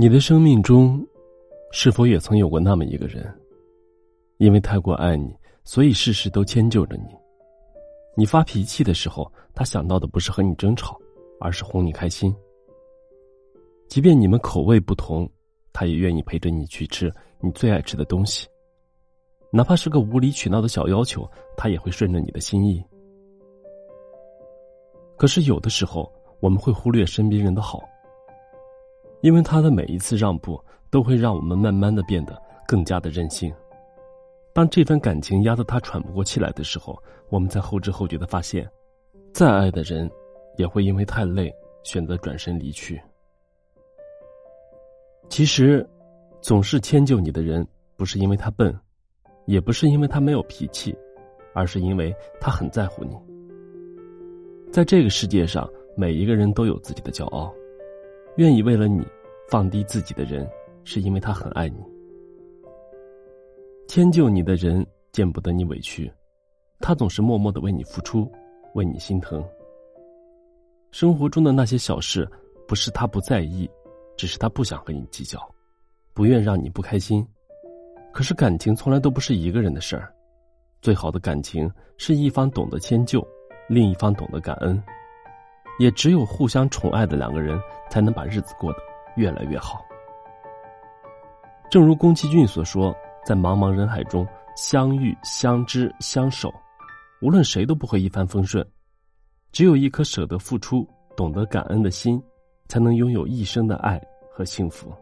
你的生命中，是否也曾有过那么一个人？因为太过爱你，所以事事都迁就着你。你发脾气的时候，他想到的不是和你争吵，而是哄你开心。即便你们口味不同，他也愿意陪着你去吃你最爱吃的东西。哪怕是个无理取闹的小要求，他也会顺着你的心意。可是有的时候，我们会忽略身边人的好。因为他的每一次让步，都会让我们慢慢的变得更加的任性。当这份感情压得他喘不过气来的时候，我们才后知后觉的发现，再爱的人，也会因为太累，选择转身离去。其实，总是迁就你的人，不是因为他笨，也不是因为他没有脾气，而是因为他很在乎你。在这个世界上，每一个人都有自己的骄傲。愿意为了你放低自己的人，是因为他很爱你。迁就你的人见不得你委屈，他总是默默的为你付出，为你心疼。生活中的那些小事，不是他不在意，只是他不想和你计较，不愿让你不开心。可是感情从来都不是一个人的事儿，最好的感情是一方懂得迁就，另一方懂得感恩。也只有互相宠爱的两个人，才能把日子过得越来越好。正如宫崎骏所说，在茫茫人海中相遇、相知、相守，无论谁都不会一帆风顺，只有一颗舍得付出、懂得感恩的心，才能拥有一生的爱和幸福。